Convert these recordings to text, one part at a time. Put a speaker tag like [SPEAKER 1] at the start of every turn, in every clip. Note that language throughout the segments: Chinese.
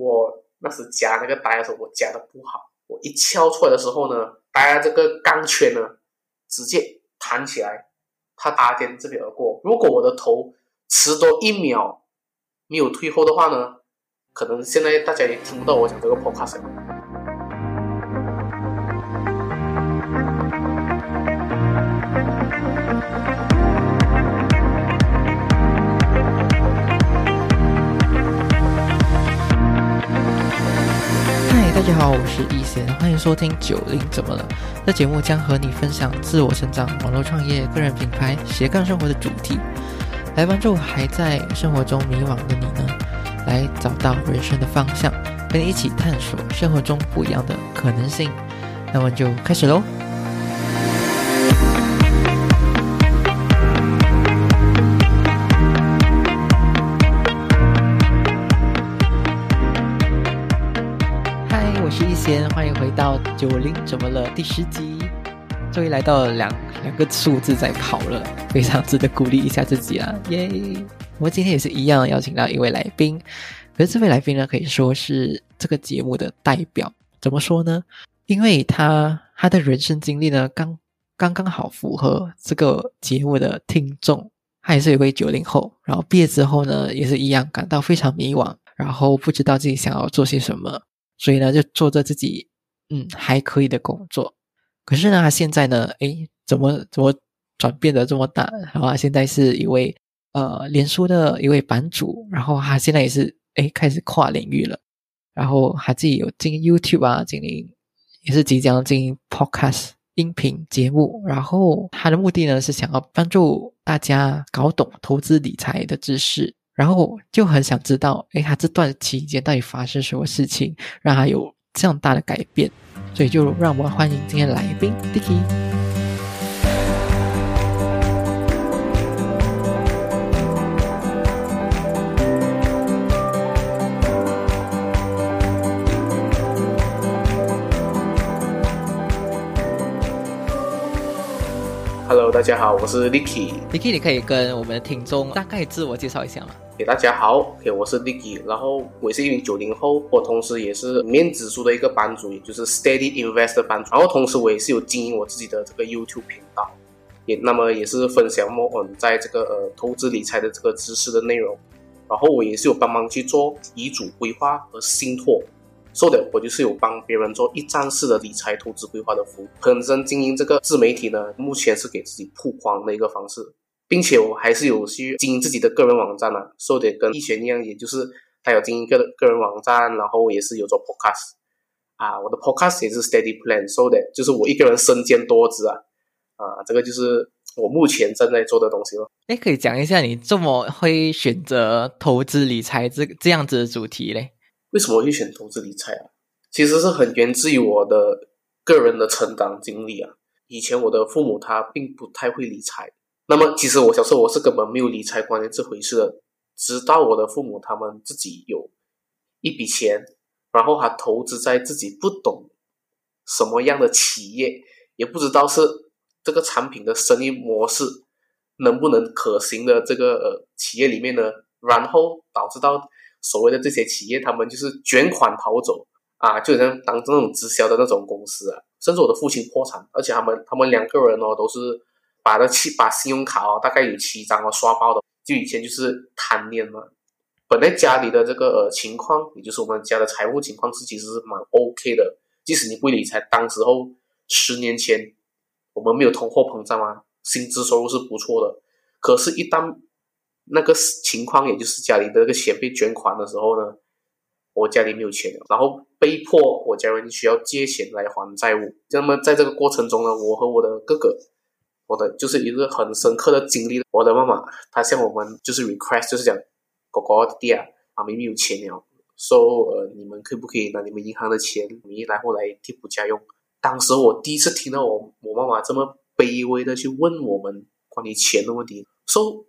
[SPEAKER 1] 我那时夹那个呆的时候，我夹的不好，我一敲出来的时候呢，呆这个钢圈呢，直接弹起来，它打点这边而过。如果我的头迟多一秒没有退后的话呢，可能现在大家也听不到我讲这个 podcast。
[SPEAKER 2] 大家好，我是易贤，欢迎收听九零怎么了？这节目将和你分享自我成长、网络创业、个人品牌、斜杠生活的主题，来帮助还在生活中迷惘的你呢，来找到人生的方向，跟你一起探索生活中不一样的可能性。那么就开始喽。先欢迎回到九零怎么了第十集，终于来到了两两个数字在跑了，非常值得鼓励一下自己啊！耶！我们今天也是一样邀请到一位来宾，可是这位来宾呢，可以说是这个节目的代表。怎么说呢？因为他他的人生经历呢，刚刚刚好符合这个节目的听众。他也是一位九零后，然后毕业之后呢，也是一样感到非常迷惘，然后不知道自己想要做些什么。所以呢，就做着自己嗯还可以的工作。可是呢，他现在呢，诶，怎么怎么转变的这么大？然后他现在是一位呃，脸书的一位版主。然后他现在也是诶，开始跨领域了。然后他自己有经营 YouTube 啊，经营也是即将经营 Podcast 音频节目。然后他的目的呢，是想要帮助大家搞懂投资理财的知识。然后就很想知道，哎，他这段期间到底发生什么事情，让他有这样大的改变？所以就让我们欢迎今天来宾 Dicky。
[SPEAKER 1] Hello，大家好，我是 Licky。
[SPEAKER 2] Licky，你可以跟我们的听众大概自我介绍一下吗？
[SPEAKER 1] 给大家好，OK，我是 Licky，然后我是一名九零后，我同时也是面指数的一个班主，也就是 Steady Invest 班主。然后同时我也是有经营我自己的这个 YouTube 频道，也那么也是分享我们在这个呃投资理财的这个知识的内容。然后我也是有帮忙去做遗嘱规划和信托。做的，我就是有帮别人做一站式的理财投资规划的服务。本身经营这个自媒体呢，目前是给自己曝光的一个方式，并且我还是有去经营自己的个人网站呢。说的跟易璇一样，也就是他有经营个个人网站，然后也是有做 podcast 啊。我的 podcast 也是 Steady Plan，说的就是我一个人身兼多职啊啊，这个就是我目前正在做的东西了。
[SPEAKER 2] 哎，可以讲一下你这么会选择投资理财这这样子的主题嘞？
[SPEAKER 1] 为什么会选投资理财啊？其实是很源自于我的个人的成长经历啊。以前我的父母他并不太会理财，那么其实我小时候我是根本没有理财观念这回事的。直到我的父母他们自己有一笔钱，然后他投资在自己不懂什么样的企业，也不知道是这个产品的生意模式能不能可行的这个呃企业里面呢，然后导致到。所谓的这些企业，他们就是卷款逃走啊，就像当这种直销的那种公司啊，甚至我的父亲破产，而且他们他们两个人哦，都是把那七把信用卡哦，大概有七张哦刷爆的，就以前就是贪念嘛。本来家里的这个呃情况，也就是我们家的财务情况是其实是蛮 OK 的，即使你不理财，当时候十年前我们没有通货膨胀啊，薪资收入是不错的，可是，一旦那个情况，也就是家里的那个钱被捐款的时候呢，我家里没有钱了，然后被迫我家人需要借钱来还债务。那么在这个过程中呢，我和我的哥哥，我的就是一个很深刻的经历。我的妈妈她向我们就是 request，就是讲哥哥弟啊，啊明明有钱了，说呃你们可不可以拿你们银行的钱，你然后来替补家用？当时我第一次听到我我妈妈这么卑微的去问我们关于钱的问题，说。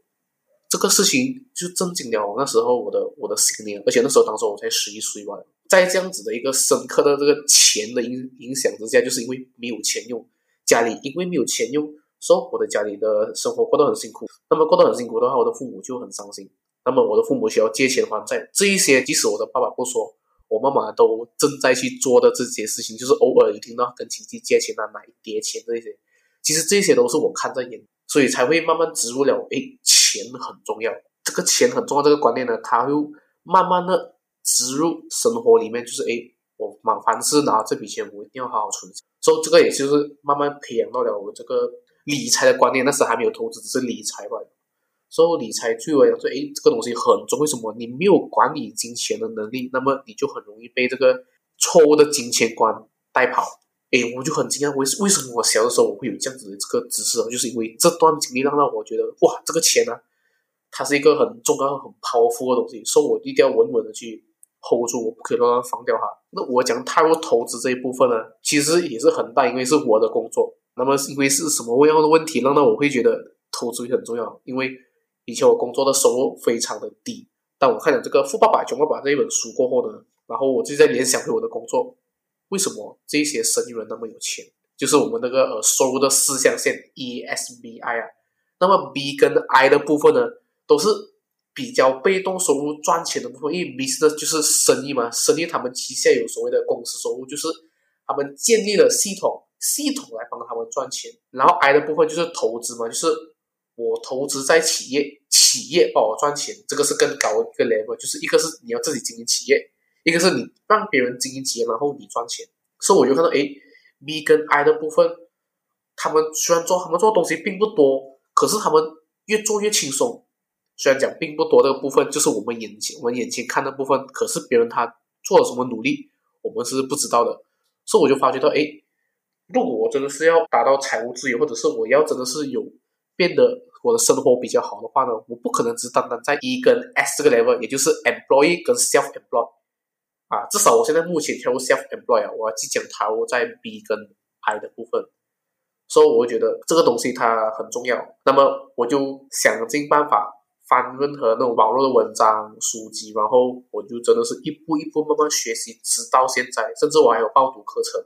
[SPEAKER 1] 这个事情就震惊了那时候我的我的心灵，而且那时候当时我才十一岁吧，在这样子的一个深刻的这个钱的影影响之下，就是因为没有钱用，家里因为没有钱用，所以我的家里的生活过得很辛苦。那么过得很辛苦的话，我的父母就很伤心。那么我的父母需要借钱还债，这一些即使我的爸爸不说，我妈妈都正在去做的这些事情，就是偶尔一听到跟亲戚借钱啊、拿一叠钱这些，其实这些都是我看在眼，所以才会慢慢植入了，诶，钱很重要，这个钱很重要这个观念呢，它会慢慢的植入生活里面，就是诶，我满凡是拿这笔钱，我一定要好好存，所以这个也就是慢慢培养到了我这个理财的观念，那时还没有投资，只是理财吧。所以理财对我来说，诶，这个东西很重。为什么？你没有管理金钱的能力，那么你就很容易被这个错误的金钱观带跑。诶，我就很惊讶，为为什么我小的时候我会有这样子的这个知识？就是因为这段经历让到我觉得，哇，这个钱呢，它是一个很重要、很 powerful 的东西，所以我一定要稳稳的去 hold 住，我不可以乱乱放掉它。那我讲踏入投资这一部分呢，其实也是很大，因为是我的工作。那么因为是什么样的问题，让到我会觉得投资很重要？因为以前我工作的收入非常的低，但我看了这个《富爸爸穷爸爸》这一本书过后呢，然后我就在联想回我的工作，为什么这些生意人那么有钱？就是我们那个呃收入的四象限 E S B I 啊，那么 B 跟 I 的部分呢，都是比较被动收入赚钱的部分，因为 business 就是生意嘛，生意他们旗下有所谓的公司收入，就是他们建立了系统，系统来帮他们赚钱，然后 I 的部分就是投资嘛，就是。我投资在企业，企业帮我赚钱，这个是更高一个 level，就是一个是你要自己经营企业，一个是你让别人经营企业，然后你赚钱。所以我就看到，哎，B 跟 I 的部分，他们虽然做他们做的东西并不多，可是他们越做越轻松。虽然讲并不多这个部分，就是我们眼前我们眼前看的部分，可是别人他做了什么努力，我们是不知道的。所以我就发觉到，哎，如果我真的是要达到财务自由，或者是我要真的是有变得。我的生活比较好的话呢，我不可能只单单在 E 跟 S 这个 level，也就是 employee 跟 self-employed 啊，至少我现在目前跳入 self-employed，我要即将踏入在 B 跟 I 的部分，所以我觉得这个东西它很重要。那么我就想尽办法翻任何那种网络的文章书籍，然后我就真的是一步一步慢慢学习，直到现在，甚至我还有报读课程，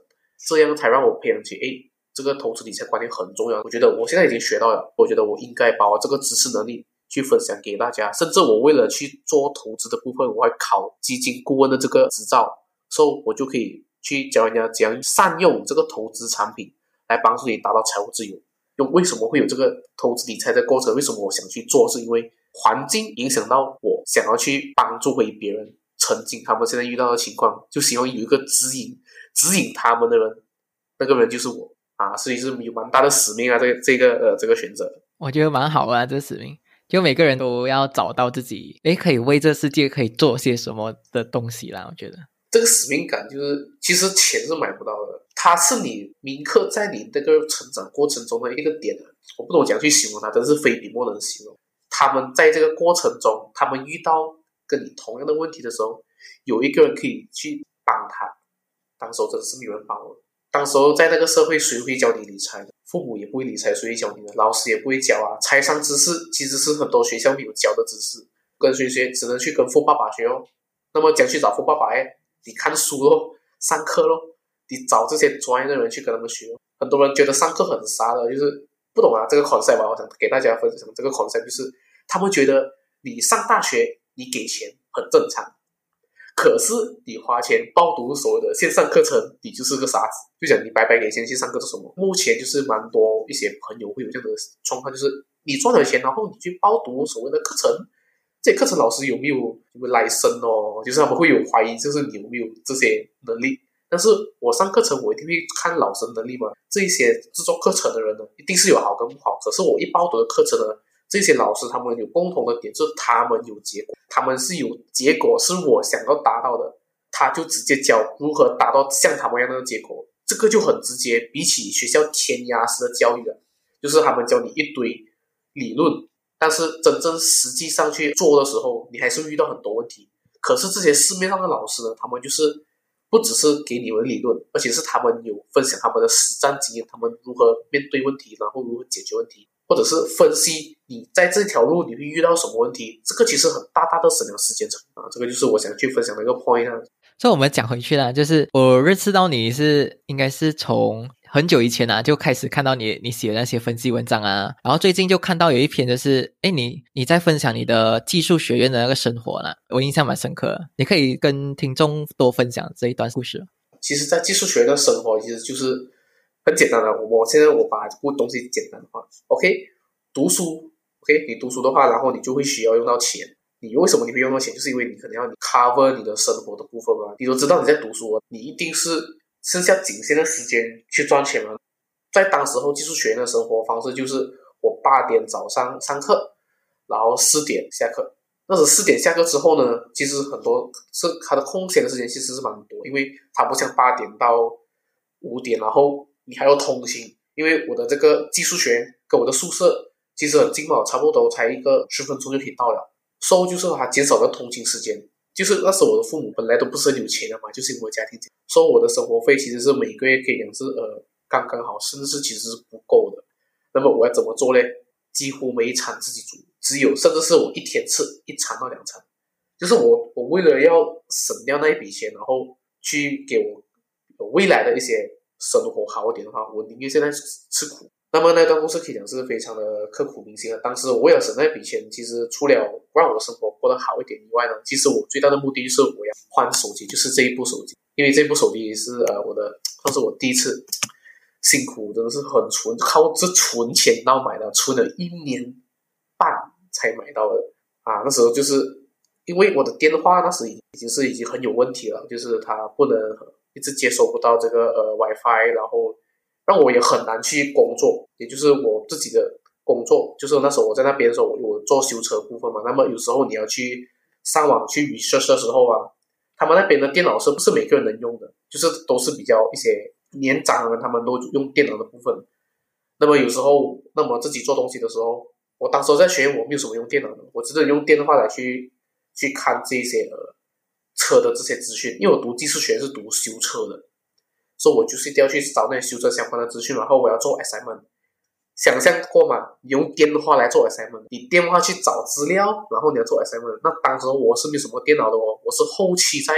[SPEAKER 1] 这样才让我培养起诶。这个投资理财观念很重要，我觉得我现在已经学到了，我觉得我应该把我这个知识能力去分享给大家，甚至我为了去做投资的部分，我还考基金顾问的这个执照，所以我就可以去教人家怎样善用这个投资产品来帮助你达到财务自由。用为什么会有这个投资理财的过程？为什么我想去做？是因为环境影响到我想要去帮助回别人，曾经他们现在遇到的情况，就希望有一个指引指引他们的人，那个人就是我。啊，所以是有蛮大的使命啊，这个这个呃这个选择，
[SPEAKER 2] 我觉得蛮好啊，这个使命，就每个人都要找到自己，诶，可以为这世界可以做些什么的东西啦。我觉得
[SPEAKER 1] 这个使命感就是，其实钱是买不到的，它是你铭刻在你这个成长过程中的一个点我不懂怎样去形容它，真是非笔墨能形容。他们在这个过程中，他们遇到跟你同样的问题的时候，有一个人可以去帮他，当时候真的是没有人帮我。当时候在那个社会，谁会教你理财？父母也不会理财，谁会教你呢？老师也不会教啊。财商知识其实是很多学校没有教的知识，跟谁学？只能去跟富爸爸学哦。那么讲去找富爸爸哎，你看书咯，上课咯，你找这些专业的人去跟他们学。很多人觉得上课很傻的，就是不懂啊。这个 concept 吧，我想给大家分享这个 concept，就是他们觉得你上大学你给钱很正常。可是你花钱报读所谓的线上课程，你就是个傻子。就讲你白白给钱去上课做什么？目前就是蛮多一些朋友会有这样的状况，就是你赚了钱，然后你去报读所谓的课程，这课程老师有没有有没有来生哦？就是他们会有怀疑，就是你有没有这些能力。但是我上课程，我一定会看老师能力嘛。这一些制作课程的人呢，一定是有好跟不好。可是我一报读的课程呢？这些老师他们有共同的点，就是他们有结果，他们是有结果，是我想要达到的，他就直接教如何达到像他们一样的结果，这个就很直接。比起学校填鸭式的教育的，就是他们教你一堆理论，但是真正实际上去做的时候，你还是遇到很多问题。可是这些市面上的老师呢，他们就是不只是给你们理论，而且是他们有分享他们的实战经验，他们如何面对问题，然后如何解决问题。或者是分析你在这条路你会遇到什么问题，这个其实很大大的省了时间成本啊！这个就是我想去分享的一个 point 啊。
[SPEAKER 2] 所以我们讲回去啦，就是我认识到你是应该是从很久以前啊，就开始看到你你写的那些分析文章啊，然后最近就看到有一篇就是，哎，你你在分享你的技术学院的那个生活了，我印象蛮深刻。你可以跟听众多分享这一段故事。
[SPEAKER 1] 其实，在技术学院的生活其实就是很简单的。我现在我把这个东西简单化，OK，读书，OK，你读书的话，然后你就会需要用到钱。你为什么你会用到钱？就是因为你可能要 cover 你的生活的部分嘛。你都知道你在读书，你一定是剩下仅限的时间去赚钱嘛。在当时候技术学院的生活方式就是，我八点早上上课，然后四点下课。那是四点下课之后呢，其实很多是他的空闲的时间其实是蛮多，因为他不像八点到五点，然后你还要通勤。因为我的这个技术学院跟我的宿舍其实很近嘛，差不多才一个十分钟就可以到了。收入就是他减少了通勤时间，就是那时候我的父母本来都不是很有钱的嘛，就是因为家庭收我的生活费其实是每个月可以讲是呃刚刚好，甚至是其实是不够的。那么我要怎么做呢？几乎每一餐自己煮，只有甚至是我一天吃一餐到两餐，就是我我为了要省掉那一笔钱，然后去给我未来的一些生活好一点的话，我宁愿现在吃苦。那么那段故事可以讲是非常的刻骨铭心啊。当时我为了省那笔钱，其实除了让我生活过得好一点以外呢，其实我最大的目的就是我要换手机，就是这一部手机，因为这部手机是呃我的，算是我第一次辛苦，真的是很存，靠这存钱到买的，存了一年半才买到的啊。那时候就是因为我的电话那时已经是已经很有问题了，就是它不能一直接收不到这个呃 WiFi，然后。让我也很难去工作，也就是我自己的工作，就是那时候我在那边的时候，我做修车部分嘛。那么有时候你要去上网去 research 的时候啊，他们那边的电脑是不是每个人能用的？就是都是比较一些年长人，他们都用电脑的部分。那么有时候，那么自己做东西的时候，我当时在学我没有什么用电脑的，我只能用电话来去去看这些呃车的这些资讯，因为我读技术学是读修车的。所以我就是一定要去找那些修车相关的资讯，然后我要做 SMN 想。想象过吗？用电话来做 SMN 你电话去找资料，然后你要做 SMN。那当时我是没什么电脑的哦，我是后期在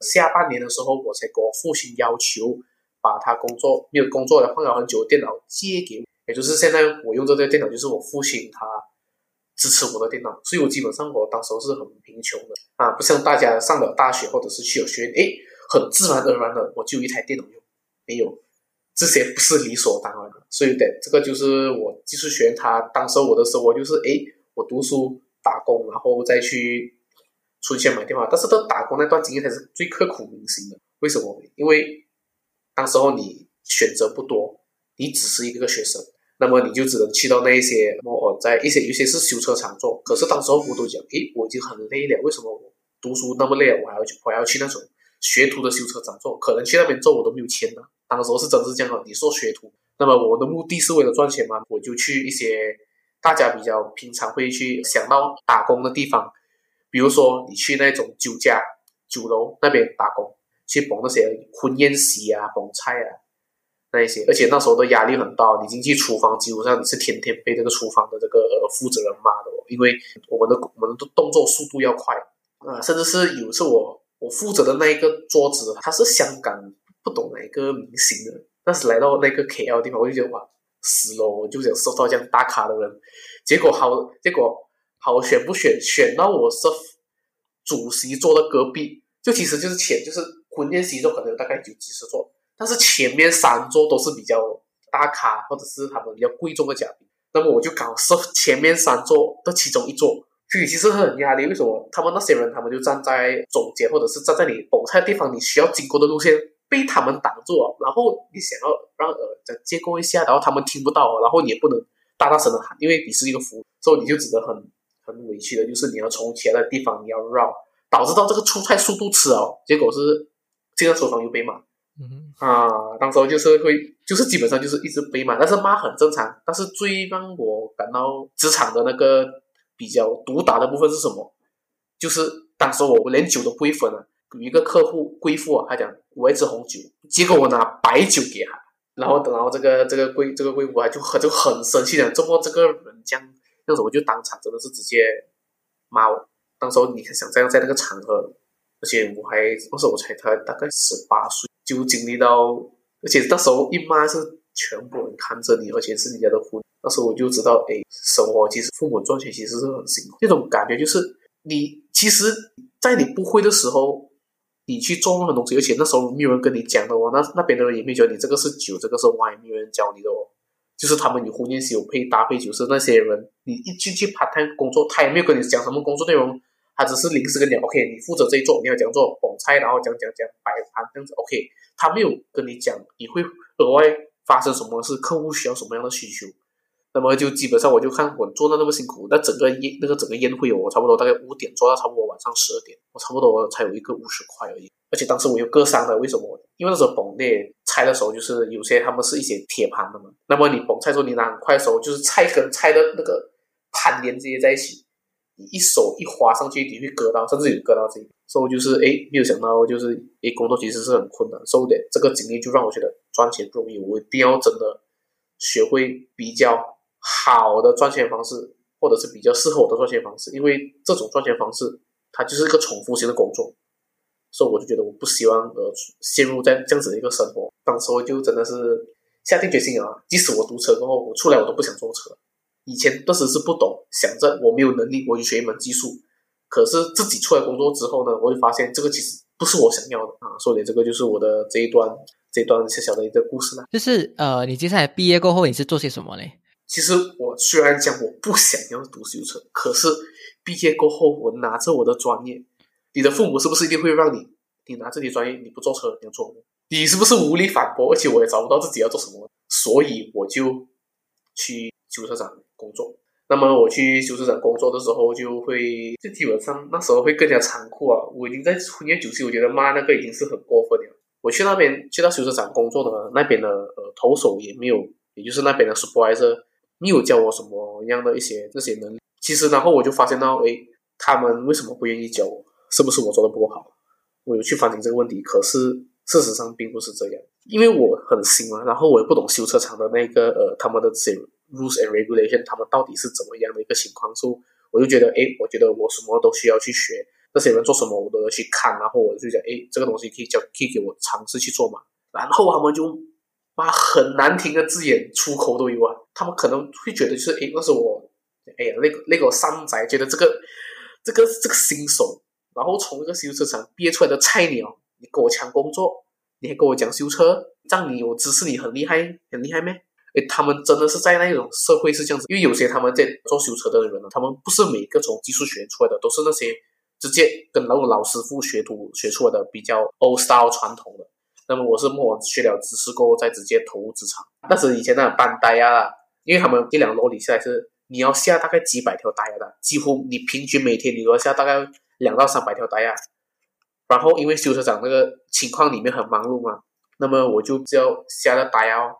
[SPEAKER 1] 下半年的时候，我才跟我父亲要求把他工作没有工作的放了很久的电脑借给我，也就是现在我用这台电脑就是我父亲他支持我的电脑，所以我基本上我当时是很贫穷的啊，不像大家上了大学或者是去了学院，诶，很自然而然的我就一台电脑用。没有，这些不是理所当然的，所以的这个就是我技术学。他当时我的生活就是，哎，我读书打工，然后再去存钱买电话。但是，到打工那段经历才是最刻骨铭心的。为什么？因为当时候你选择不多，你只是一个学生，那么你就只能去到那一些，我在一些有些是修车厂做。可是当时候我都讲，诶，我已经很累了，为什么我读书那么累，我还要去，我还要去那种学徒的修车厂做？可能去那边做我都没有钱呢。当时是真是这样的，你说学徒，那么我的目的是为了赚钱嘛，我就去一些大家比较平常会去想到打工的地方，比如说你去那种酒家、酒楼那边打工，去捧那些婚宴席啊、捧菜啊那一些，而且那时候的压力很大，你进去厨房基本上你是天天被这个厨房的这个负责人骂的，因为我们的我们的动作速度要快啊，甚至是有一次我我负责的那一个桌子，他是香港。不懂哪一个明星的，但是来到那个 KL 地方，我就觉得哇死了！我就想收到这样打卡的人，结果好，结果好选不选？选到我是主席坐的隔壁，就其实就是前就是婚宴席座可能大概有几十座，但是前面三座都是比较大咖或者是他们比较贵重的嘉宾，那么我就搞是前面三座的其中一座，所以其实很压力。为什么？他们那些人他们就站在中间，或者是站在你捧菜的地方，你需要经过的路线。被他们挡住了，然后你想要让呃再接过一下，然后他们听不到，然后你也不能大大声的喊，因为你是一个服务，所以你就只能很很委屈的，就是你要从其他的地方你要绕，导致到这个出菜速度迟哦，结果是进到厨房又被骂，嗯啊，当时就是会就是基本上就是一直被骂，但是骂很正常，但是最让我感到职场的那个比较毒打的部分是什么？就是当时我我连酒都不会分了。有一个客户贵妇啊，他讲我要支红酒，结果我拿白酒给他，然后然后这个这个贵这个贵妇啊就很就很生气的，这么这个人这样，那时候我就当场真的是直接骂我。当时候你想这样在那个场合，而且我还那时候我才才大概十八岁，就经历到而且那时候一骂是全部人看着你，而且是你家的婚。那时候我就知道，哎，生活其实父母赚钱其实是很辛苦。那种感觉就是你其实，在你不会的时候，你去做任何东西，而且那时候没有人跟你讲的哦，那那边的人也没觉得你这个是酒，这个是 wine，没有人教你的哦。就是他们有婚宴是有配搭配酒，是那些人，你一进去 part time 工作，他也没有跟你讲什么工作内容，他只是临时跟你，OK，你负责这一桌，你要讲做捧菜，然后讲讲讲摆盘这样子，OK，他没有跟你讲你会额外发生什么事，客户需要什么样的需求。那么就基本上我就看我做的那么辛苦，那整个宴那个整个宴会，我差不多大概五点做到差不多晚上十二点，我差不多才有一个五十块而已。而且当时我有割伤的，为什么？因为那时候崩裂拆的时候，就是有些他们是一些铁盘的嘛。那么你崩菜时候，你拿很快的时候，就是菜跟菜的那个盘连接在一起，一手一划上去，你会割到，甚至有割到这里。所以就是哎，没有想到就是哎，工作其实是很困难。所以的这个经历就让我觉得赚钱不容易，我一定要真的学会比较。好的赚钱方式，或者是比较适合我的赚钱方式，因为这种赚钱方式它就是一个重复性的工作，所以我就觉得我不希望呃陷入在这样子的一个生活。当时我就真的是下定决心啊，即使我读车过后我出来我都不想坐车。以前当时是不懂，想着我没有能力，我就学一门技术。可是自己出来工作之后呢，我就发现这个其实不是我想要的啊。所以这个就是我的这一段这段小小的一个故事呢。
[SPEAKER 2] 就是呃，你接下来毕业过后你是做些什么呢？
[SPEAKER 1] 其实我虽然讲我不想要读修车，可是毕业过后我拿着我的专业，你的父母是不是一定会让你？你拿着你专业，你不坐车，你要做你是不是无力反驳？而且我也找不到自己要做什么，所以我就去修车厂工作。那么我去修车厂工作的时候，就会就基本上那时候会更加残酷啊！我已经在婚宴酒席，我觉得妈那个已经是很过分了。我去那边去到修车厂工作的那边的呃投手也没有，也就是那边的 supervisor。没有教我什么样的一些这些能力，其实然后我就发现到，哎，他们为什么不愿意教我？是不是我做的不够好？我有去反省这个问题，可是事实上并不是这样，因为我很新嘛，然后我也不懂修车厂的那个呃他们的这些 rules and regulation，他们到底是怎么样的一个情况，所以我就觉得，哎，我觉得我什么都需要去学，那些人做什么我都要去看，然后我就讲，哎，这个东西可以教，可以给我尝试去做嘛，然后他们就。把很难听的字眼出口都有啊！他们可能会觉得就是，哎，那是我，哎呀，那个那个山仔觉得这个这个这个新手，然后从一个修车厂憋出来的菜鸟，你跟我抢工作，你还跟我讲修车，让你有知识，你很厉害，很厉害咩？哎，他们真的是在那种社会是这样子，因为有些他们在做修车的人呢，他们不是每个从技术学院出来的，都是那些直接跟那种老师傅学徒学出来的，比较 old style 传统的。那么我是莫学了知识过后再直接投入职场。但是以前那种班呆呀，因为他们一两楼里下来是你要下大概几百条呆的，几乎你平均每天你都要下大概两到三百条呆呀。然后因为修车厂那个情况里面很忙碌嘛，那么我就只要下了呆哦。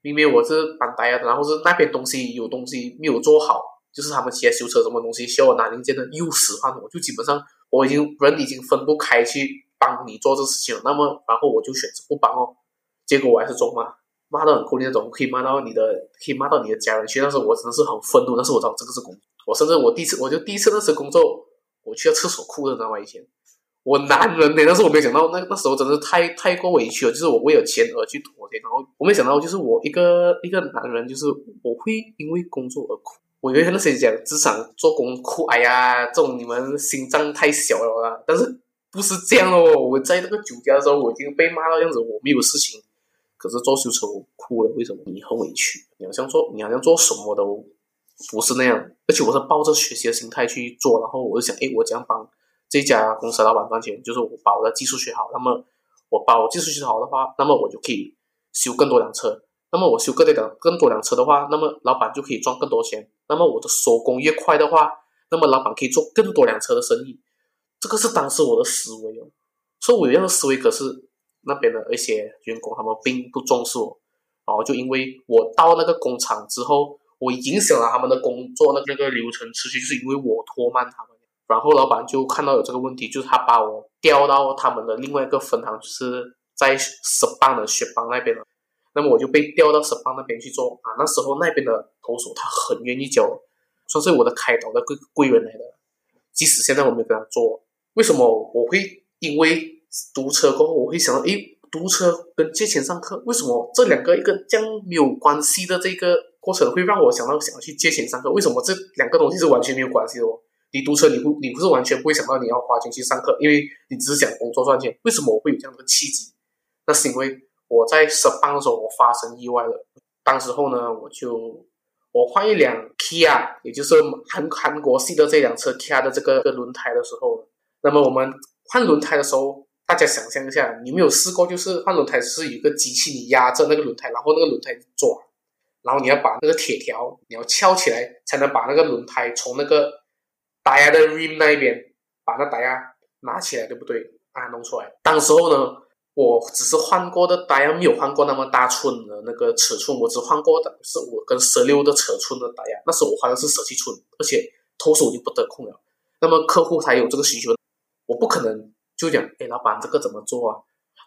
[SPEAKER 1] 明明我是班呆呀，然后是那边东西有东西没有做好，就是他们起来修车什么东西需要我拿零件的又使唤我，就基本上我已经人已经分不开去。帮你做这事情了，那么然后我就选择不帮哦，结果我还是中骂，骂到很哭那种，可以骂到你的，可以骂到你的家人去。那时候我真的是很愤怒，但是我知道这个是工，我甚至我第一次我就第一次那次工作，我去了厕所哭的，知道吗？以前我男人呢，但是我没想到那那时候真的太太过委屈了，就是我为了钱而去妥协，然后我没想到就是我一个一个男人，就是我会因为工作而哭。我以为那些讲职场做工苦，哎呀，这种你们心脏太小了啦，但是。不是这样哦！我在那个酒家的时候，我已经被骂到样子，我没有事情，可是做修车我哭了。为什么？你很委屈，你好像做，你好像做什么都不是那样。而且我是抱着学习的心态去做，然后我就想，哎，我这样帮这家公司老板赚钱？就是我把我的技术学好，那么我把我技术学好的话，那么我就可以修更多辆车。那么我修更多辆更多辆车的话，那么老板就可以赚更多钱。那么我的手工越快的话，那么老板可以做更多辆车的生意。这个是当时我的思维哦，所以我有样的思维，可是那边的一些员工他们并不重视我，然后就因为我到那个工厂之后，我影响了他们的工作那个流程持续，是因为我拖慢他们，然后老板就看到有这个问题，就是他把我调到他们的另外一个分行，就是在十邦的雪邦那边了，那么我就被调到十邦那边去做啊，那时候那边的投手他很愿意教，算是我的开导的贵贵人来的，即使现在我没有跟他做。为什么我会因为读车过后，我会想到，诶，读车跟借钱上课，为什么这两个一个这样没有关系的这个过程会让我想到想要去借钱上课？为什么这两个东西是完全没有关系的哦？你读车，你不你不是完全不会想到你要花钱去上课，因为你只是想工作赚钱。为什么我会有这样的契机？那是因为我在十八的时候我发生意外了。当时候呢，我就我换一辆 Kia，也就是韩韩国系的这辆车 Kia 的这个轮胎的时候，那么我们换轮胎的时候，大家想象一下，你没有试过，就是换轮胎是有一个机器你压着那个轮胎，然后那个轮胎转，然后你要把那个铁条你要翘起来，才能把那个轮胎从那个。打压的 rim 那一边，把那打压拿起来，对不对？啊，弄出来。当时候呢，我只是换过的打压，没有换过那么大寸的那个尺寸，我只换过的是我跟十六的尺寸的打压。那时候我换的是十七寸，而且投手就不得空了。那么客户才有这个需求，我不可能就讲，哎，老板这个怎么做啊？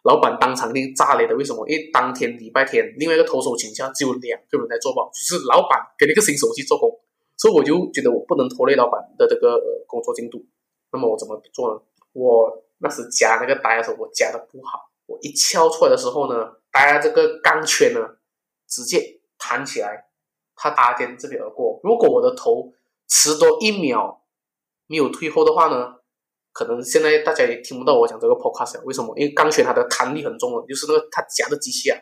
[SPEAKER 1] 老板当场就炸雷的，为什么？因为当天礼拜天，另外一个投手请假，只有两个人在做保，就是老板跟一个新手去做工。所以我就觉得我不能拖累老板的这个工作进度，那么我怎么做呢？我那时夹那个打的时候，我夹的不好，我一敲出来的时候呢，大家这个钢圈呢，直接弹起来，它打点这边而过。如果我的头迟多一秒没有退后的话呢，可能现在大家也听不到我讲这个 podcast，为什么？因为钢圈它的弹力很重了，就是那个它夹的机器啊，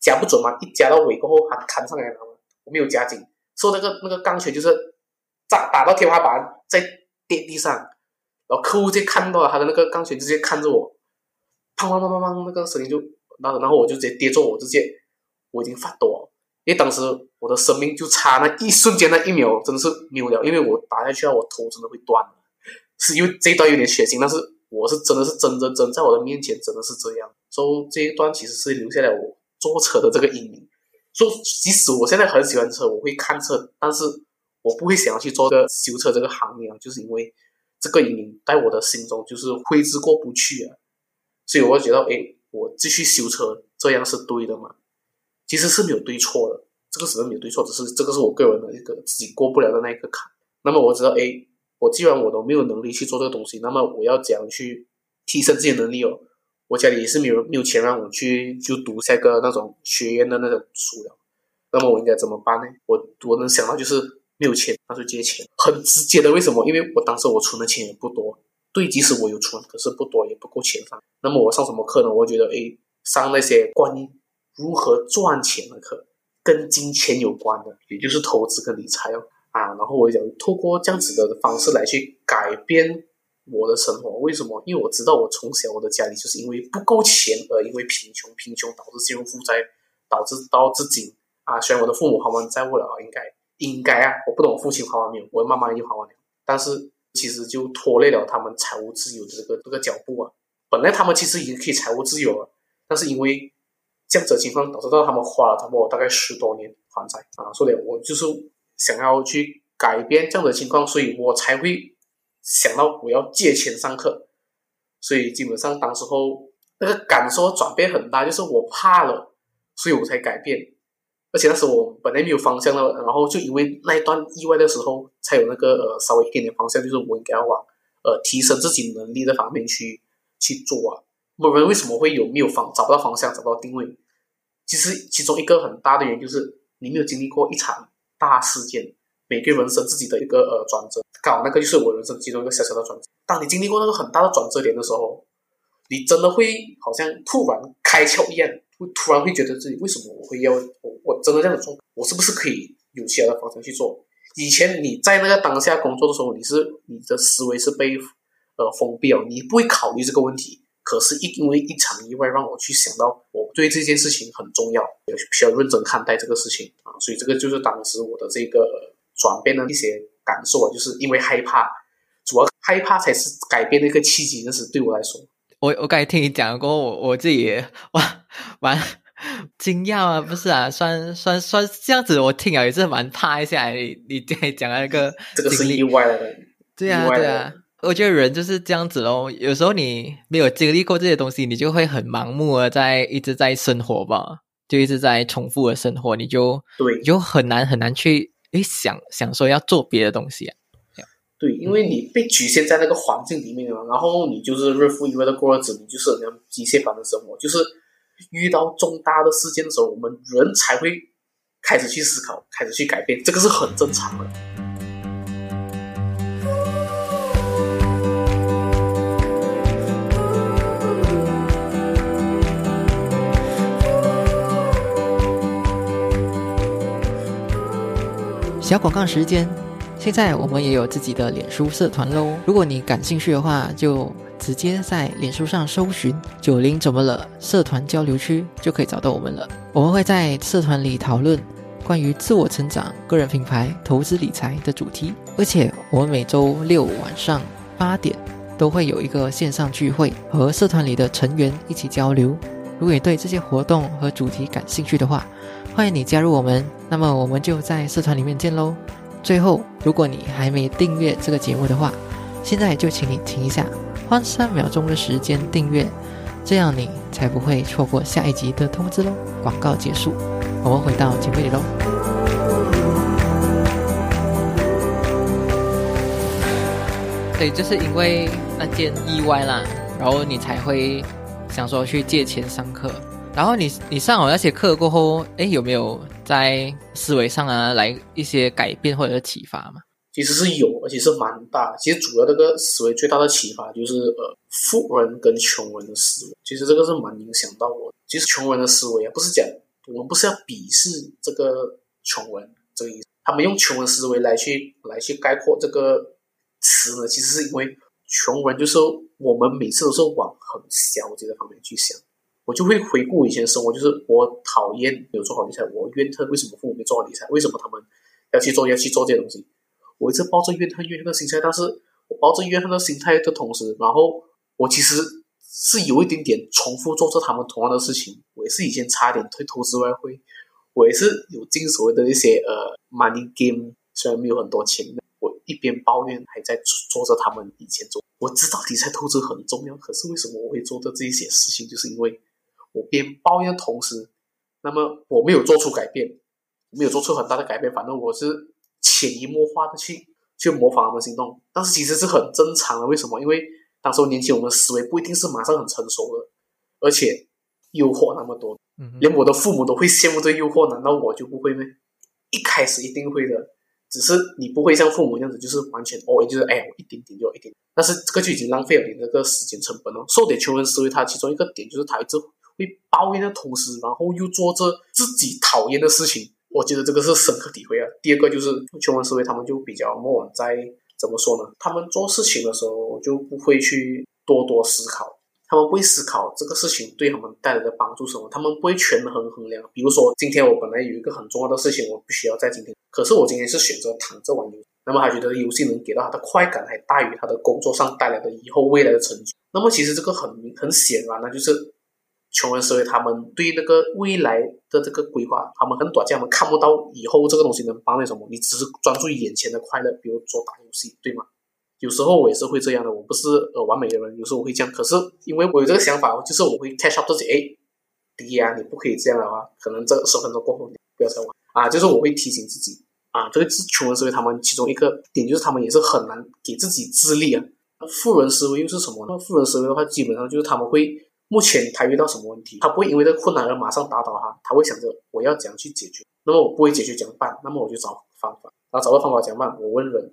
[SPEAKER 1] 夹不准嘛，一夹到尾过后它弹上来了，我没有夹紧。说那个那个钢圈就是砸打到天花板，在跌地上，然后客户就看到了他的那个钢圈，直接看着我，砰砰砰砰砰，那个声音就，然后然后我就直接跌中，我直接我已经发抖了，因为当时我的生命就差那一瞬间那一秒，真的是没有了，因为我打下去啊，我头真的会断，是因为这一段有点血腥，但是我是真的是真真真在我的面前真的是这样，所以这一段其实是留下来我坐车的这个阴影。说，即使我现在很喜欢车，我会看车，但是我不会想要去做个修车这个行业啊，就是因为这个阴影在我的心中就是挥之过不去啊，所以我会觉得，哎，我继续修车这样是对的嘛？其实是没有对错的，这个是没有对错，只是这个是我个人的一个自己过不了的那一个坎。那么我知道，哎，我既然我都没有能力去做这个东西，那么我要怎样去提升自己的能力哦？我家里也是没有没有钱让我去就读下个那种学院的那种书了，那么我应该怎么办呢？我我能想到就是没有钱，那就借钱，很直接的。为什么？因为我当时我存的钱也不多，对，即使我有存，可是不多，也不够钱上。那么我上什么课呢？我觉得，诶，上那些关于如何赚钱的课，跟金钱有关的，也就是投资跟理财哦啊。然后我讲，透过这样子的方式来去改变。我的生活为什么？因为我知道我从小我的家里就是因为不够钱而因为贫穷，贫穷导致信用负债，导致到至今啊。虽然我的父母还完债务了啊，应该应该啊，我不懂父亲还完没有，我妈妈已经还完了，但是其实就拖累了他们财务自由的这个这个脚步啊。本来他们其实已经可以财务自由了，但是因为这样子的情况导致到他们花了差不多大概十多年还债啊。所以，我就是想要去改变这样的情况，所以我才会。想到我要借钱上课，所以基本上当时候那个感受转变很大，就是我怕了，所以我才改变。而且那时候我本来没有方向的，然后就因为那一段意外的时候，才有那个呃稍微一点点方向，就是我应该要往呃提升自己能力的方面去去做啊。我们为什么会有没有方找不到方向，找不到定位？其实其中一个很大的原因就是你没有经历过一场大事件。每个人生自己的一个呃转折，刚好那个就是我人生其中一个小小的转折。当你经历过那个很大的转折点的时候，你真的会好像突然开窍一样，会突然会觉得自己为什么我会要我我真的这样子做，我是不是可以有其他的方向去做？以前你在那个当下工作的时候，你是你的思维是被呃封闭了，你不会考虑这个问题。可是，一因为一场意外，让我去想到我对这件事情很重要，也需要认真看待这个事情啊。所以，这个就是当时我的这个。转变的一些感受啊，就是因为害怕，主要害怕才是改变的一个契机。那是对我来说，
[SPEAKER 2] 我我刚才听你讲过，我我自己哇蛮惊讶啊，不是啊，算算算这样子，我听啊也是蛮怕一下。你你在讲那个
[SPEAKER 1] 这个是意外的，
[SPEAKER 2] 对啊对啊，我觉得人就是这样子咯。有时候你没有经历过这些东西，你就会很盲目的在一直在生活吧，就一直在重复的生活，你就
[SPEAKER 1] 对，
[SPEAKER 2] 就很难很难去。诶，想想说要做别的东西啊？
[SPEAKER 1] 对，因为你被局限在那个环境里面了，然后你就是日复一日的过日子，你就是那样机械般的生活，就是遇到重大的事件的时候，我们人才会开始去思考，开始去改变，这个是很正常的。
[SPEAKER 2] 小广告时间，现在我们也有自己的脸书社团喽。如果你感兴趣的话，就直接在脸书上搜寻“九零怎么了”社团交流区，就可以找到我们了。我们会在社团里讨论关于自我成长、个人品牌、投资理财的主题，而且我们每周六晚上八点都会有一个线上聚会，和社团里的成员一起交流。如果你对这些活动和主题感兴趣的话，欢迎你加入我们，那么我们就在社团里面见喽。最后，如果你还没订阅这个节目的话，现在就请你停一下，花三秒钟的时间订阅，这样你才不会错过下一集的通知喽。广告结束，我们回到节目里喽。对，就是因为那件意外啦，然后你才会想说去借钱上课。然后你你上好那些课过后，哎，有没有在思维上啊来一些改变或者启发嘛？
[SPEAKER 1] 其实是有，而且是蛮大。其实主要这个思维最大的启发就是呃，富人跟穷人的思维。其实这个是蛮影响到我。其实穷人的思维啊，不是讲我们不是要鄙视这个穷人这个意思。他们用穷人思维来去来去概括这个词呢，其实是因为穷人就是我们每次都是往很消极的方面去想。我就会回顾以前的生活，就是我讨厌没有做好理财，我怨恨为什么父母没做好理财，为什么他们要去做要去做这些东西，我一直抱着怨恨怨恨的心态，但是我抱着怨恨的心态的同时，然后我其实是有一点点重复做着他们同样的事情，我也是以前差点退投资外汇，我也是有进所谓的一些呃 money game，虽然没有很多钱，我一边抱怨还在做着他们以前做，我知道理财投资很重要，可是为什么我会做的这一些事情，就是因为。我边抱怨同时，那么我没有做出改变，没有做出很大的改变，反正我是潜移默化的去去模仿他们行动，但是其实是很正常的。为什么？因为当时候年轻，我们思维不一定是马上很成熟的，而且诱惑那么多，连我的父母都会羡慕这诱惑，难道我就不会吗？一开始一定会的，只是你不会像父母这样子，就是完全哦，就是哎，我一点点就一点，但是这个就已经浪费了你那个时间成本了。受点穷人思维，它其中一个点就是他一直。会抱怨的同时，然后又做着自己讨厌的事情，我觉得这个是深刻体会啊。第二个就是穷人思维，他们就比较默在怎么说呢？他们做事情的时候就不会去多多思考，他们不会思考这个事情对他们带来的帮助什么，他们不会权衡衡量。比如说，今天我本来有一个很重要的事情，我必须要在今天，可是我今天是选择躺着玩游戏，那么他觉得游戏能给到他的快感还大于他的工作上带来的以后未来的成就。那么其实这个很很显然呢，就是。穷人思维，他们对那个未来的这个规划，他们很短，他们看不到以后这个东西能帮你什么。你只是专注眼前的快乐，比如说打游戏，对吗？有时候我也是会这样的，我不是呃完美的人，有时候我会这样。可是因为我有这个想法，就是我会 catch up 自己，哎，弟啊，你不可以这样的话，可能这十分钟过后你不要再玩啊。就是我会提醒自己啊，这个是穷人思维，他们其中一个点就是他们也是很难给自己自立啊。富人思维又是什么？那富人思维的话，基本上就是他们会。目前他遇到什么问题，他不会因为这个困难而马上打倒他，他会想着我要怎样去解决。那么我不会解决怎么办？那么我就找方法，然后找到方法怎么办？我问人，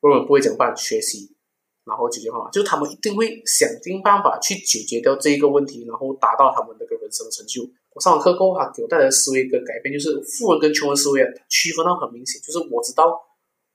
[SPEAKER 1] 问人不会怎么办？学习，然后解决方法。就是他们一定会想尽办法去解决掉这一个问题，然后达到他们那个人生的成就。我上完课过后，他给我带来的思维一个改变，就是富人跟穷人思维啊，区分到很明显，就是我知道。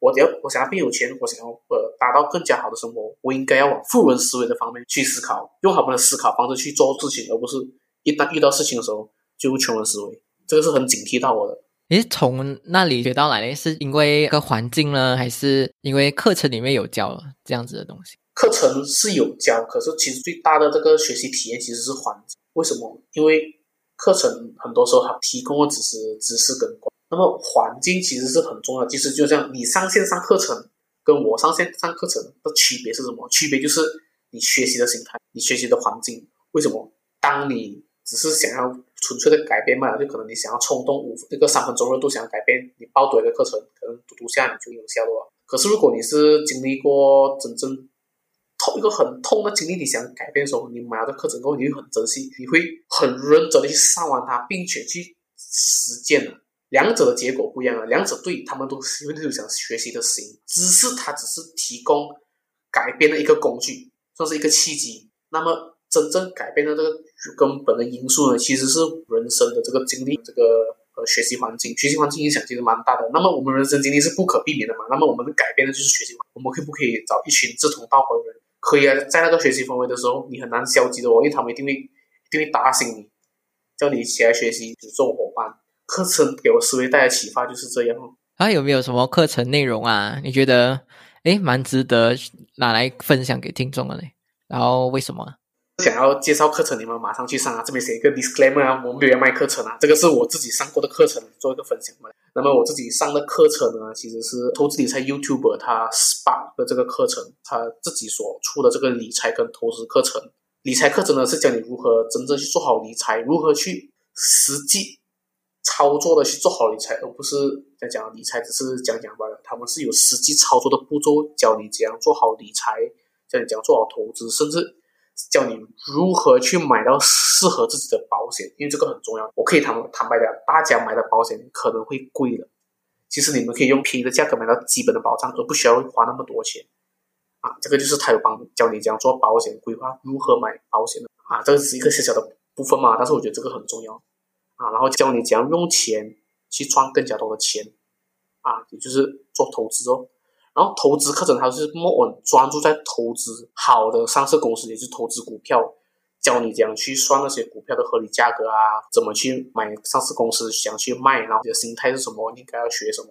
[SPEAKER 1] 我要我想要变有钱，我想要呃达到更加好的生活，我应该要往富人思维的方面去思考，用他们的思考方式去做事情，而不是一旦遇到事情的时候就用穷人思维。这个是很警惕到我的。
[SPEAKER 2] 你是从那里学到来的？是因为个环境呢，还是因为课程里面有教这样子的东西？
[SPEAKER 1] 课程是有教，可是其实最大的这个学习体验其实是环境。为什么？因为课程很多时候它提供的只是知识跟观。那么环境其实是很重要，其实就像你上线上课程跟我上线上课程的区别是什么？区别就是你学习的心态，你学习的环境。为什么？当你只是想要纯粹的改变嘛，就可能你想要冲动五那个三分钟热度想要改变，你报多一个课程，可能读读下你就有效了。可是如果你是经历过真正痛一个很痛的经历，你想改变的时候，你买了这课程过后，你会很珍惜，你会很认真的去上完它，并且去实践了。两者的结果不一样啊，两者对他们都是因为想学习的心，知识它只是提供改变的一个工具，算是一个契机。那么真正改变的这个根本的因素呢，其实是人生的这个经历，这个呃学习环境，学习环境影响其实蛮大的。那么我们人生经历是不可避免的嘛？那么我们改变的就是学习，我们可不可以找一群志同道合的人？可以啊，在那个学习氛围的时候，你很难消极的哦，因为他们一定会一定会打醒你，叫你起来学习，做伙伴。课程给我思维带来启发就是这样。
[SPEAKER 2] 啊，有没有什么课程内容啊？你觉得诶蛮值得拿来分享给听众的嘞？然后为什么？
[SPEAKER 1] 想要介绍课程，你们马上去上啊！这边写一个 disclaimer 啊，我们没有卖课程啊，这个是我自己上过的课程，做一个分享嘛。那么我自己上的课程呢，其实是投资理财 YouTuber 他 Spark 的这个课程，他自己所出的这个理财跟投资课程。理财课程呢是教你如何真正去做好理财，如何去实际。操作的去做好理财，而不是在讲理财只是讲讲罢了。他们是有实际操作的步骤，教你怎样做好理财，教你怎样做好投资，甚至教你如何去买到适合自己的保险，因为这个很重要。我可以坦坦白讲，大家买的保险可能会贵了，其实你们可以用便宜的价格买到基本的保障，而不需要花那么多钱。啊，这个就是他有帮教你怎样做保险规划，如何买保险的啊，这是一个小小的部分嘛，但是我觉得这个很重要。啊，然后教你怎样用钱去赚更加多的钱，啊，也就是做投资哦。然后投资课程它是莫专注在投资好的上市公司，也是投资股票，教你怎样去算那些股票的合理价格啊，怎么去买上市公司，想去卖，然后你的心态是什么，你应该要学什么。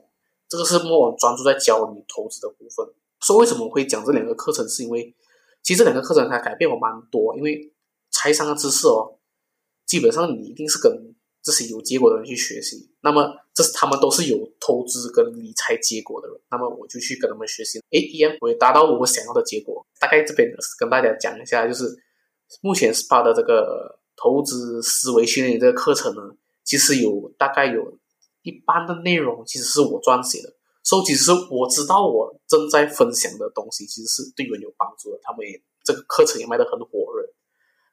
[SPEAKER 1] 这个是莫专注在教你投资的部分。说为什么会讲这两个课程，是因为其实这两个课程它改变我蛮多，因为财商的知识哦，基本上你一定是跟。这些有结果的人去学习，那么这是他们都是有投资跟理财结果的人，那么我就去跟他们学习，哎，一样我也达到我想要的结果。大概这边跟大家讲一下，就是目前 SPA 的这个投资思维训练这个课程呢，其实有大概有一半的内容其实是我撰写的，所以其实我知道我正在分享的东西其实是对人有帮助的，他们也这个课程也卖得很火热。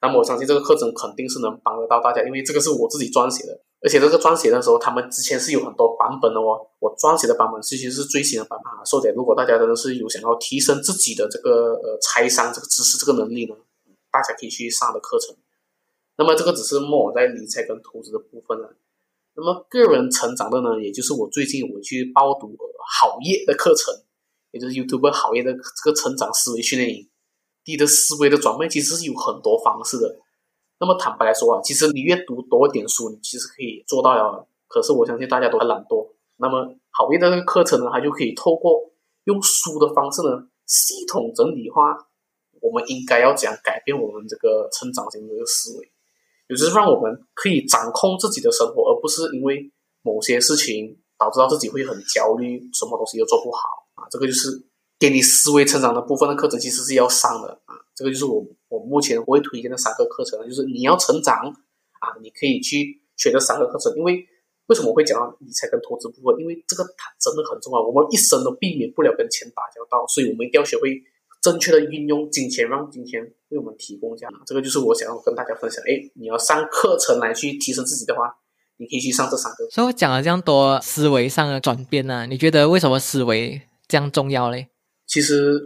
[SPEAKER 1] 那么我相信这个课程肯定是能帮得到大家，因为这个是我自己撰写的，而且这个撰写的时候，他们之前是有很多版本的哦。我撰写的版本其实是最新的版本啊。所以如果大家真的是有想要提升自己的这个呃财商这个知识这个能力呢，大家可以去上的课程。那么这个只是我在理财跟投资的部分了。那么个人成长的呢，也就是我最近我去报读好业的课程，也就是 YouTube 好业的这个成长思维训练营。你的思维的转变其实是有很多方式的。那么坦白来说啊，其实你越读多一点书，你其实可以做到呀。可是我相信大家都很懒惰。那么好运的课程呢，它就可以透过用书的方式呢，系统整理化我们应该要怎样改变我们这个成长型的这个思维，也就是让我们可以掌控自己的生活，而不是因为某些事情导致到自己会很焦虑，什么东西都做不好啊。这个就是。给你思维成长的部分的课程其实是要上的啊，这个就是我我目前我会推荐的三个课程，就是你要成长啊，你可以去选这三个课程。因为为什么会讲到理财跟投资部分？因为这个它真的很重要，我们一生都避免不了跟钱打交道，所以我们一定要学会正确的运用金钱，让金钱为我们提供这样。这个就是我想要跟大家分享。哎，你要上课程来去提升自己的话，你可以去上这三个。
[SPEAKER 2] 所以我讲了这样多思维上的转变呢，你觉得为什么思维这样重要嘞？
[SPEAKER 1] 其实，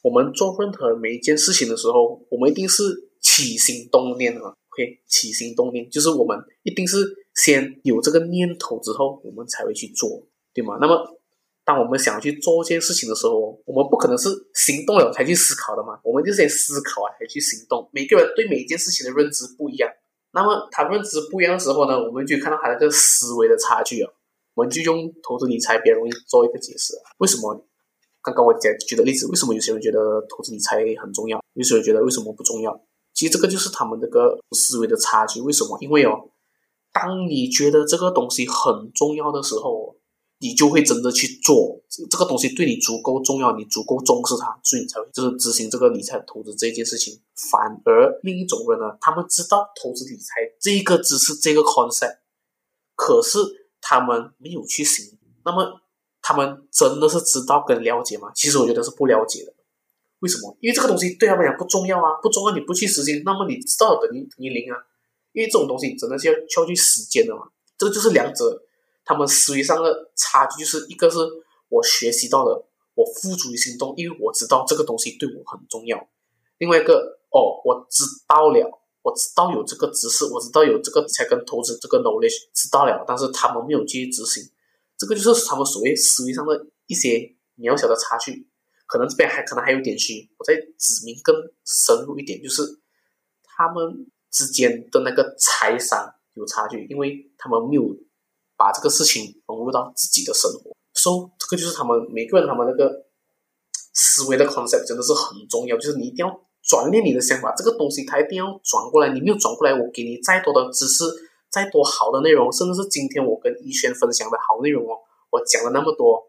[SPEAKER 1] 我们做任何每一件事情的时候，我们一定是起心动念啊。OK，起心动念就是我们一定是先有这个念头之后，我们才会去做，对吗？那么，当我们想要去做一件事情的时候，我们不可能是行动了才去思考的嘛。我们就是先思考啊，才去行动。每个人对每一件事情的认知不一样，那么他认知不一样的时候呢，我们就看到他那个思维的差距啊。我们就用投资理财比较容易做一个解释，为什么？刚刚我讲举的例子，为什么有些人觉得投资理财很重要？有些人觉得为什么不重要？其实这个就是他们这个思维的差距。为什么？因为哦，当你觉得这个东西很重要的时候，你就会真的去做。这个东西对你足够重要，你足够重视它，所以你才会就是执行这个理财投资这件事情。反而另一种人呢，他们知道投资理财这个知识这个 concept，可是他们没有去行。那么。他们真的是知道跟了解吗？其实我觉得是不了解的。为什么？因为这个东西对他们讲不重要啊，不重要你不去实行，那么你知道等于等于零啊。因为这种东西真的是要需要去实践的嘛。这个就是两者他们思维上的差距，就是一个是我学习到了，我付诸于行动，因为我知道这个东西对我很重要；另外一个哦，我知道了，我知道有这个知识，我知道有这个才跟投资这个 knowledge 知道了，但是他们没有去执行，这个就是他们所谓思维上的一些渺小的差距。可能这边还可能还有点虚，我再指明更深入一点，就是他们之间的那个财商有差距，因为他们没有把这个事情融入到自己的生活。所以这个就是他们每个人他们那个思维的 concept 真的是很重要，就是你一定要转变你的想法，这个东西它一定要转过来。你没有转过来，我给你再多的知识，再多好的内容，甚至是今天我跟一轩分享的好内容哦，我讲了那么多，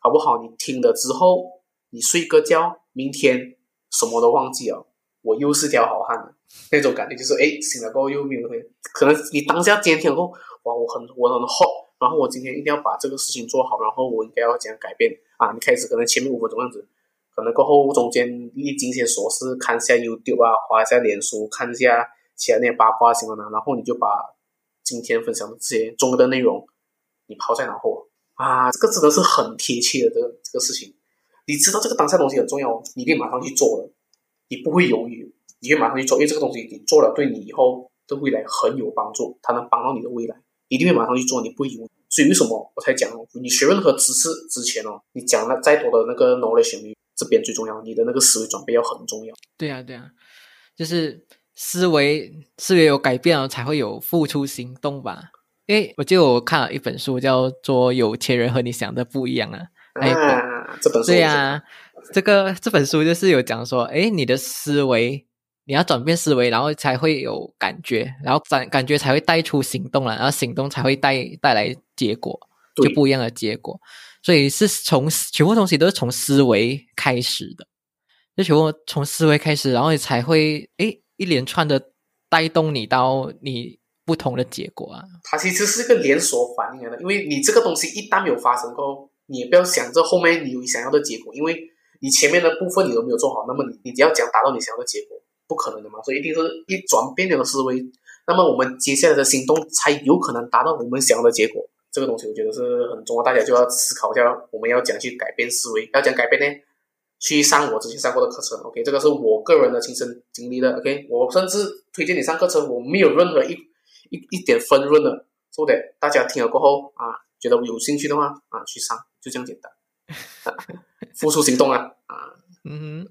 [SPEAKER 1] 好不好？你听了之后。你睡个觉，明天什么都忘记了，我又是条好汉了。那种感觉就是，哎，醒了过后又没有可能你当下今天后，哇，我很我很 hot，然后我今天一定要把这个事情做好，然后我应该要怎样改变啊？你开始可能前面五分钟样子，可能过后中间历经一些琐事，看一下 YouTube 啊，划一下脸书，看一下其他那些八卦新闻啊，然后你就把今天分享的这些重要的内容，你抛在脑后啊，这个真的是很贴切的这个这个事情。你知道这个当下东西很重要，你一定马上去做了，你不会犹豫，你会马上去做，因为这个东西你做了，对你以后的未来很有帮助，它能帮到你的未来，一定会马上去做，你不会犹豫。所以为什么我才讲，你学任何知识之前哦，你讲了再多的那个 knowledge，这边最重要，你的那个思维转变要很重要。
[SPEAKER 2] 对啊，对啊，就是思维思维有改变了，才会有付出行动吧。因为我记得我看了一本书，叫做《有钱人和你想的不一样》啊。
[SPEAKER 1] 啊，这本书
[SPEAKER 2] 对呀，这个这本书就是有讲说，哎，你的思维你要转变思维，然后才会有感觉，然后感感觉才会带出行动了，然后行动才会带带来结果，就不一样的结果。所以是从全部东西都是从思维开始的，就全部从思维开始，然后你才会哎一连串的带动你到你不同的结果啊。
[SPEAKER 1] 它其实是一个连锁反应的，因为你这个东西一旦有发生过。你也不要想着后面你有想要的结果，因为你前面的部分你都没有做好，那么你你只要讲达到你想要的结果，不可能的嘛。所以一定是一转变了思维，那么我们接下来的行动才有可能达到我们想要的结果。这个东西我觉得是很重要，大家就要思考一下，我们要讲去改变思维，要讲改变呢，去上我之前上过的课程。OK，这个是我个人的亲身经历的。OK，我甚至推荐你上课程，我没有任何一一一点分润的，是的，大家听了过后啊，觉得有兴趣的话啊，去上。就这样简单，付出行动啊啊，
[SPEAKER 2] 嗯，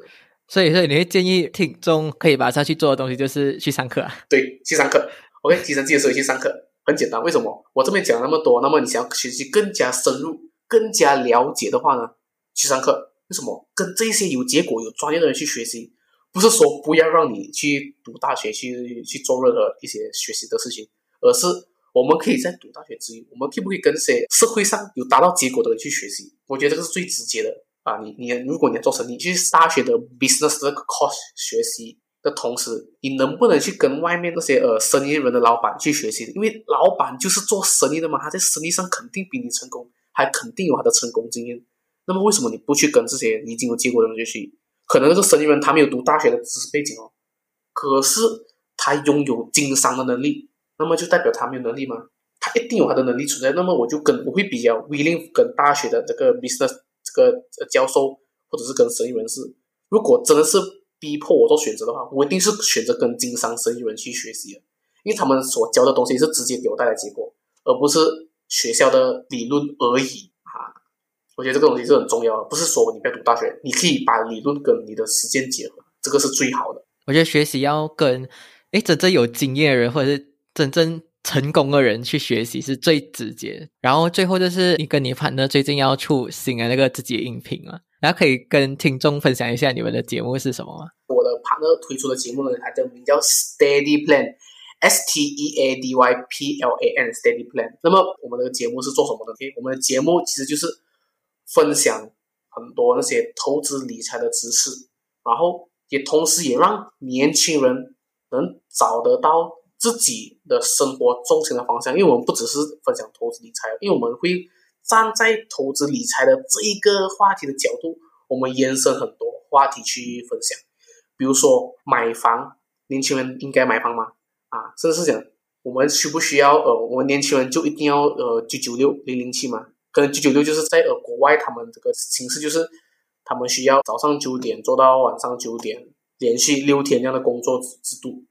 [SPEAKER 2] 所以所以你会建议听众可以马上去做的东西就是去上课啊？
[SPEAKER 1] 对，去上课。OK，提升自己的时候去上课，很简单。为什么？我这边讲那么多，那么你想要学习更加深入、更加了解的话呢？去上课。为什么？跟这些有结果、有专业的人去学习，不是说不要让你去读大学去去做任何一些学习的事情，而是。我们可以在读大学之余，我们可不可以跟些社会上有达到结果的人去学习？我觉得这个是最直接的啊！你你如果你要做生意，去大学的 business 这个 course 学习的同时，你能不能去跟外面那些呃生意人的老板去学习？因为老板就是做生意的嘛，他在生意上肯定比你成功，还肯定有他的成功经验。那么为什么你不去跟这些已经有结果的人学习？可能这个生意人他没有读大学的知识背景哦，可是他拥有经商的能力。那么就代表他没有能力吗？他一定有他的能力存在。那么我就跟我会比较 willing 跟大学的这个 business 这个教授，或者是跟生意人士，如果真的是逼迫我做选择的话，我一定是选择跟经商生意人去学习的，因为他们所教的东西是直接给我带来结果，而不是学校的理论而已啊。我觉得这个东西是很重要的，不是说你不要读大学，你可以把理论跟你的实践结合，这个是最好的。
[SPEAKER 2] 我觉得学习要跟哎真正有经验的人，或者是真正成功的人去学习是最直接，然后最后就是你跟你盘呢最近要出新的那个自己的音频了，然后可以跟听众分享一下你们的节目是什么吗？
[SPEAKER 1] 我的盘呢推出的节目呢，它的名叫 Steady Plan，S T E A D Y P L A N Steady Plan。那么我们的节目是做什么的？我们的节目其实就是分享很多那些投资理财的知识，然后也同时也让年轻人能找得到。自己的生活重心的方向，因为我们不只是分享投资理财，因为我们会站在投资理财的这一个话题的角度，我们延伸很多，话题去分享，比如说买房，年轻人应该买房吗？啊，甚至是讲我们需不需要呃，我们年轻人就一定要呃九九六零零七吗？可能九九六就是在呃国外他们这个形式就是他们需要早上九点做到晚上九点，连续六天这样的工作制度。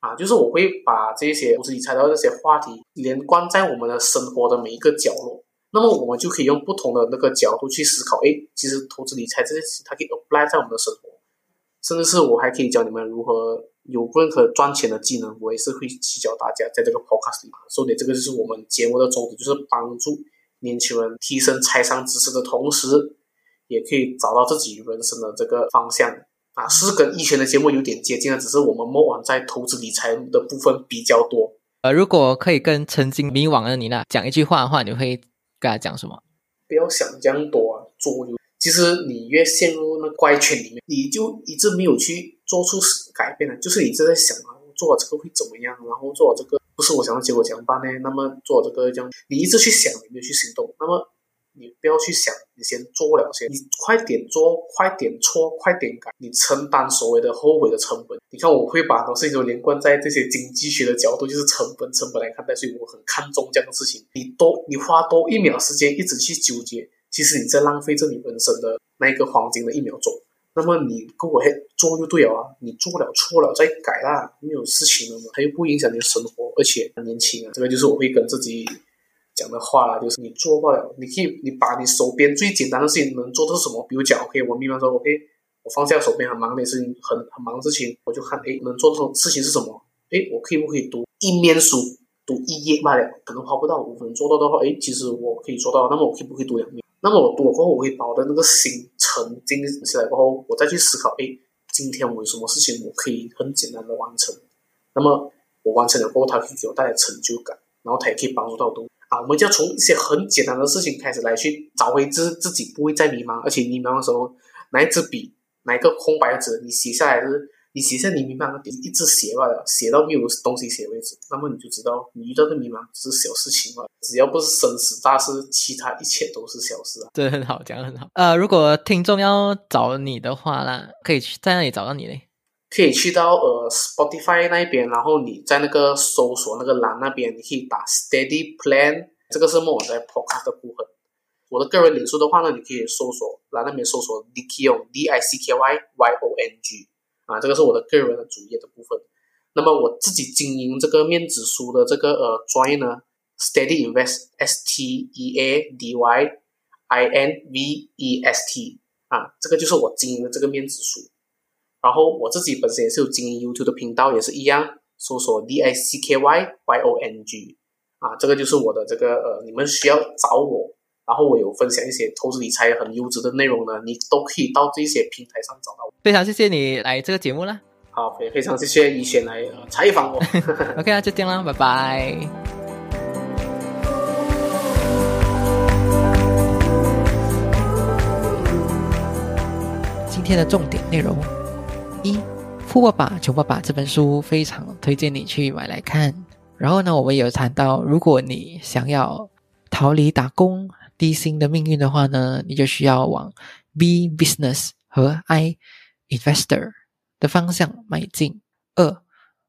[SPEAKER 1] 啊，就是我会把这些投资理财的这些话题连贯在我们的生活的每一个角落，那么我们就可以用不同的那个角度去思考。哎，其实投资理财这件事，它可以 apply 在我们的生活，甚至是我还可以教你们如何有任何赚钱的技能，我也是会去教大家在这个 podcast 里。所以这个就是我们节目的宗旨，就是帮助年轻人提升财商知识的同时，也可以找到自己人生的这个方向。啊，是跟以前的节目有点接近的，只是我们莫往在投资理财的部分比较多。
[SPEAKER 2] 呃，如果可以跟曾经迷惘的你呢讲一句话的话，你会跟他讲什么？
[SPEAKER 1] 不要想这样多啊，做就其实你越陷入那怪圈里面，你就一直没有去做出改变了。就是你一直在想啊，做这个会怎么样？然后做这个不是我想要结果怎么办呢？那么做这个这样，你一直去想，你没有去行动，那么。你不要去想，你先做了先，你快点做，快点错，快点改，你承担所谓的后悔的成本。你看，我会把很多事情连贯在这些经济学的角度，就是成本、成本来看待，所以我很看重这样的事情。你多，你花多一秒时间一直去纠结，其实你在浪费着你人生的那一个黄金的一秒钟。那么你跟我做就对了啊，你做了错了再改啦，没有事情了嘛，它又不影响你的生活，而且很年轻啊。这个就是我会跟自己。讲的话啦，就是你做不了，你可以，你把你手边最简单的事情能做的是什么？比如讲，OK，我明白说，OK，我放下手边很忙的事情，很很忙的事情，我就看，哎，能做的事情是什么？哎，我可以不可以读一面书，读一页罢了，可能花不到五分钟做到的话，哎，其实我可以做到。那么我可以不可以读两面？那么我读过后，我会把我的那个心沉静下来过后，我再去思考，哎，今天我有什么事情我可以很简单的完成？那么我完成了过后，它可以给我带来成就感，然后它也可以帮助到我啊。我们就要从一些很简单的事情开始来去找回自自己，不会再迷茫。而且迷茫的时候，拿一支笔，拿一个空白的纸，你写下来是，你写下你迷茫的点，一直写罢了，写到没有东西写为止。那么你就知道，你遇到的迷茫是小事情嘛，只要不是生死大事，其他一切都是小事啊。
[SPEAKER 2] 这很好，讲的很好。呃，如果听众要找你的话呢，可以去在那里找到你嘞？
[SPEAKER 1] 可以去到呃 Spotify 那边，然后你在那个搜索那个栏那边，你可以打 Steady Plan，这个是我在 Podcast 的部分。我的个人脸书的话呢，你可以搜索栏那边搜索 Dickyong D I C K Y Y O N G 啊，这个是我的个人的主页的部分。那么我自己经营这个面子书的这个呃专业呢，Steady Invest S T E A D Y I N V E S T 啊，这个就是我经营的这个面子书。然后我自己本身也是有经营 YouTube 的频道，也是一样，搜索 D I C K Y Y O N G，啊，这个就是我的这个呃，你们需要找我，然后我有分享一些投资理财很优质的内容呢，你都可以到这些平台上找到我。
[SPEAKER 2] 非常谢谢你来这个节目啦。
[SPEAKER 1] 好，也非常谢谢以前来采访我。
[SPEAKER 2] OK 啊，就这样啦，拜拜。今天的重点内容。一《富爸爸穷爸爸》这本书非常推荐你去买来看。然后呢，我们有谈到，如果你想要逃离打工低薪的命运的话呢，你就需要往 B business 和 I investor 的方向迈进。二，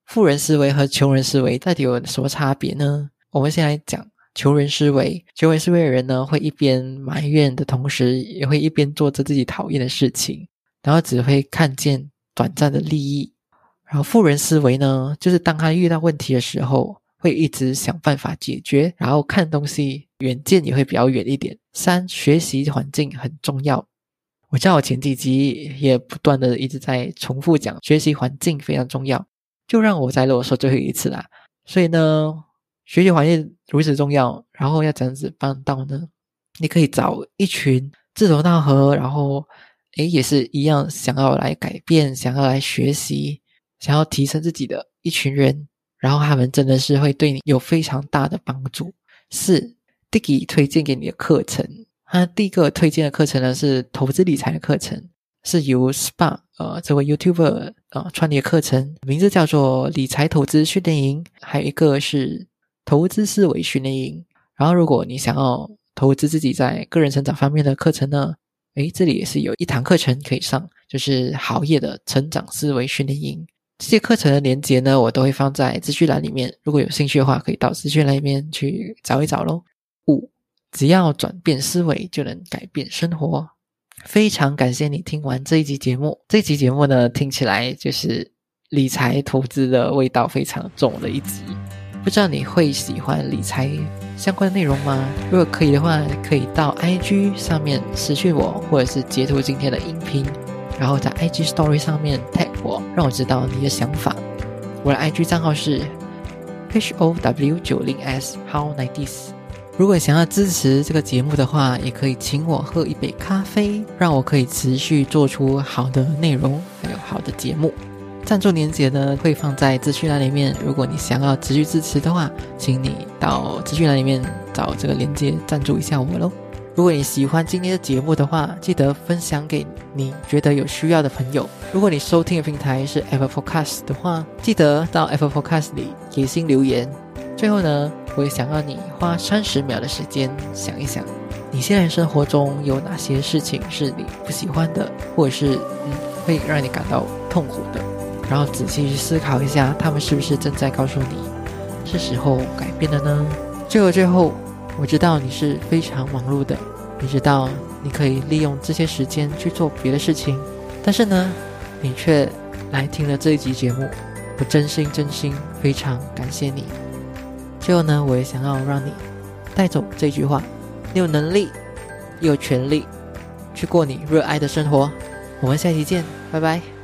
[SPEAKER 2] 富人思维和穷人思维到底有什么差别呢？我们先来讲穷人思维。穷人思维的人呢，会一边埋怨的同时，也会一边做着自己讨厌的事情，然后只会看见。短暂的利益，然后富人思维呢，就是当他遇到问题的时候，会一直想办法解决，然后看东西远见也会比较远一点。三，学习环境很重要。我知道我前几集也不断的一直在重复讲，学习环境非常重要，就让我再啰嗦最后一次啦。所以呢，学习环境如此重要，然后要怎样子办到呢？你可以找一群志同道合，然后。诶，也是一样，想要来改变，想要来学习，想要提升自己的一群人，然后他们真的是会对你有非常大的帮助。四，Dicky 推荐给你的课程，他第一个推荐的课程呢是投资理财的课程，是由 SPA 呃这位 YouTuber 呃创立的课程，名字叫做理财投资训练营，还有一个是投资思维训练营。然后如果你想要投资自己在个人成长方面的课程呢？诶，这里也是有一堂课程可以上，就是好业的成长思维训练营。这些课程的连接呢，我都会放在资讯栏里面。如果有兴趣的话，可以到资讯栏里面去找一找喽。五，只要转变思维，就能改变生活。非常感谢你听完这一集节目。这集节目呢，听起来就是理财投资的味道非常重的一集。不知道你会喜欢理财相关的内容吗？如果可以的话，可以到 IG 上面私讯我，或者是截图今天的音频，然后在 IG Story 上面 tag，让我知道你的想法。我的 IG 账号是 h o w 九零 s how nineties。如果想要支持这个节目的话，也可以请我喝一杯咖啡，让我可以持续做出好的内容，还有好的节目。赞助链接呢会放在资讯栏里面，如果你想要持续支持的话，请你到资讯栏里面找这个链接赞助一下我喽。如果你喜欢今天的节目的话，记得分享给你觉得有需要的朋友。如果你收听的平台是 Apple Podcast 的话，记得到 Apple Podcast 里给星留言。最后呢，我也想要你花三十秒的时间想一想，你现在生活中有哪些事情是你不喜欢的，或者是嗯会让你感到痛苦的。然后仔细去思考一下，他们是不是正在告诉你，是时候改变了呢？最后，最后，我知道你是非常忙碌的，你知道你可以利用这些时间去做别的事情，但是呢，你却来听了这一集节目，我真心真心非常感谢你。最后呢，我也想要让你带走这句话：你有能力，有权利去过你热爱的生活。我们下期见，拜拜。